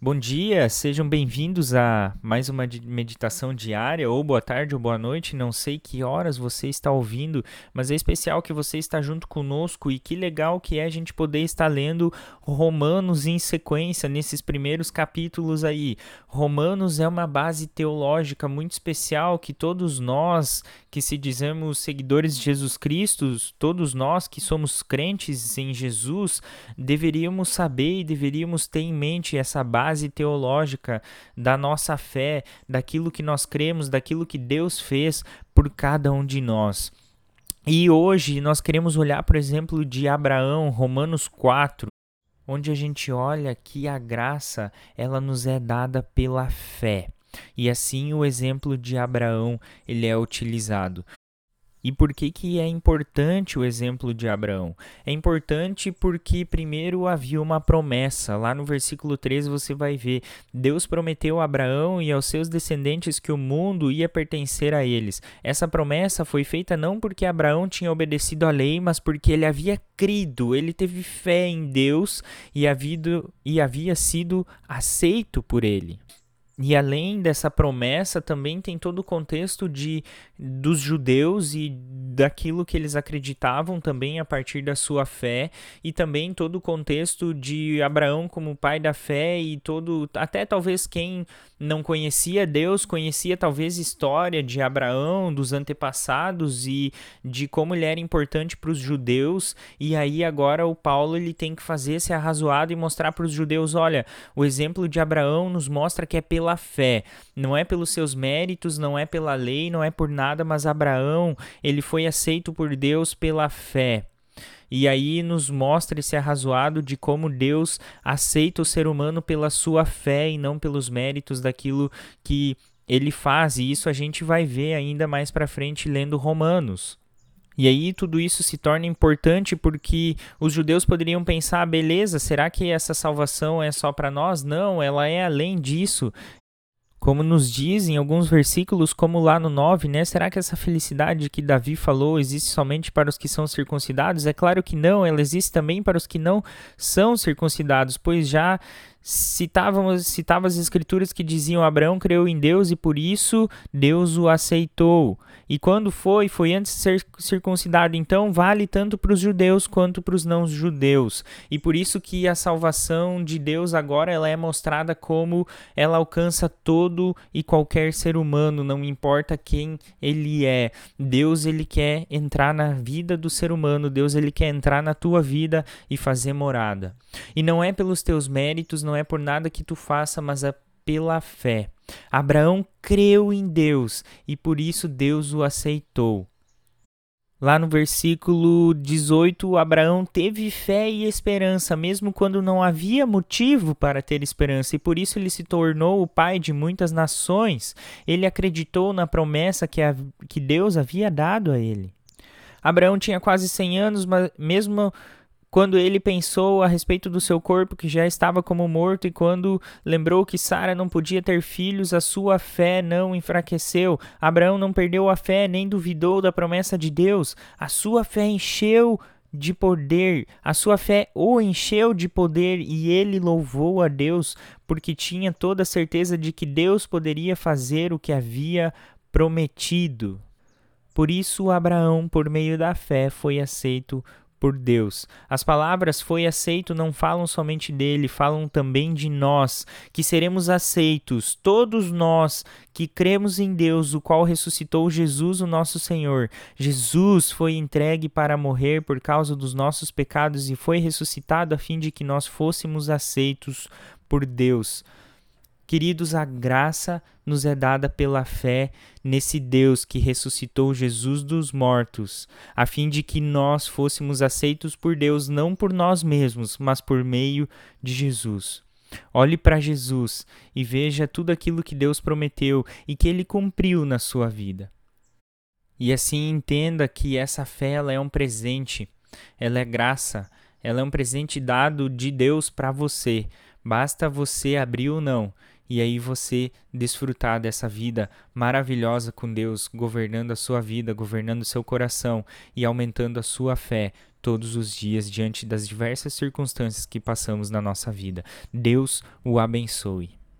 Bom dia, sejam bem-vindos a mais uma meditação diária, ou boa tarde ou boa noite, não sei que horas você está ouvindo, mas é especial que você está junto conosco e que legal que é a gente poder estar lendo Romanos em sequência nesses primeiros capítulos aí. Romanos é uma base teológica muito especial que todos nós que se dizemos seguidores de Jesus Cristo, todos nós que somos crentes em Jesus, deveríamos saber e deveríamos ter em mente essa base base teológica da nossa fé, daquilo que nós cremos, daquilo que Deus fez por cada um de nós. E hoje nós queremos olhar, por exemplo, de Abraão, Romanos 4, onde a gente olha que a graça ela nos é dada pela fé. E assim o exemplo de Abraão ele é utilizado. E por que, que é importante o exemplo de Abraão? É importante porque, primeiro, havia uma promessa. Lá no versículo 13 você vai ver: Deus prometeu a Abraão e aos seus descendentes que o mundo ia pertencer a eles. Essa promessa foi feita não porque Abraão tinha obedecido à lei, mas porque ele havia crido, ele teve fé em Deus e, havido, e havia sido aceito por ele. E além dessa promessa, também tem todo o contexto de dos judeus e daquilo que eles acreditavam também a partir da sua fé. E também todo o contexto de Abraão como pai da fé e todo até talvez quem não conhecia Deus conhecia talvez história de Abraão dos antepassados e de como ele era importante para os judeus. E aí agora o Paulo ele tem que fazer esse arrazoado e mostrar para os judeus olha o exemplo de Abraão nos mostra que é pela fé não é pelos seus méritos não é pela lei não é por nada mas Abraão ele foi aceito por Deus pela fé. E aí nos mostra esse arrazoado de como Deus aceita o ser humano pela sua fé e não pelos méritos daquilo que ele faz. E isso a gente vai ver ainda mais para frente lendo Romanos. E aí tudo isso se torna importante porque os judeus poderiam pensar, beleza, será que essa salvação é só para nós? Não, ela é além disso. Como nos dizem alguns versículos, como lá no 9, né? Será que essa felicidade que Davi falou existe somente para os que são circuncidados? É claro que não, ela existe também para os que não são circuncidados, pois já citávamos, citava as escrituras que diziam Abraão creu em Deus e por isso Deus o aceitou. E quando foi, foi antes de ser circuncidado. Então vale tanto para os judeus quanto para os não judeus. E por isso que a salvação de Deus agora ela é mostrada como ela alcança todo e qualquer ser humano, não importa quem ele é. Deus ele quer entrar na vida do ser humano, Deus ele quer entrar na tua vida e fazer morada. E não é pelos teus méritos, não não é por nada que tu faça, mas é pela fé. Abraão creu em Deus e por isso Deus o aceitou. Lá no versículo 18, Abraão teve fé e esperança, mesmo quando não havia motivo para ter esperança, e por isso ele se tornou o pai de muitas nações. Ele acreditou na promessa que, a, que Deus havia dado a ele. Abraão tinha quase 100 anos, mas mesmo quando ele pensou a respeito do seu corpo que já estava como morto e quando lembrou que Sara não podia ter filhos, a sua fé não enfraqueceu. Abraão não perdeu a fé nem duvidou da promessa de Deus. A sua fé encheu de poder, a sua fé o encheu de poder e ele louvou a Deus porque tinha toda a certeza de que Deus poderia fazer o que havia prometido. Por isso, Abraão, por meio da fé, foi aceito por Deus. As palavras foi aceito não falam somente dele, falam também de nós, que seremos aceitos, todos nós que cremos em Deus, o qual ressuscitou Jesus, o nosso Senhor. Jesus foi entregue para morrer por causa dos nossos pecados e foi ressuscitado a fim de que nós fôssemos aceitos por Deus. Queridos, a graça nos é dada pela fé nesse Deus que ressuscitou Jesus dos mortos, a fim de que nós fôssemos aceitos por Deus não por nós mesmos, mas por meio de Jesus. Olhe para Jesus e veja tudo aquilo que Deus prometeu e que ele cumpriu na sua vida. E assim entenda que essa fé ela é um presente, ela é graça, ela é um presente dado de Deus para você. Basta você abrir ou não e aí você desfrutar dessa vida maravilhosa com Deus, governando a sua vida, governando seu coração e aumentando a sua fé todos os dias diante das diversas circunstâncias que passamos na nossa vida. Deus o abençoe.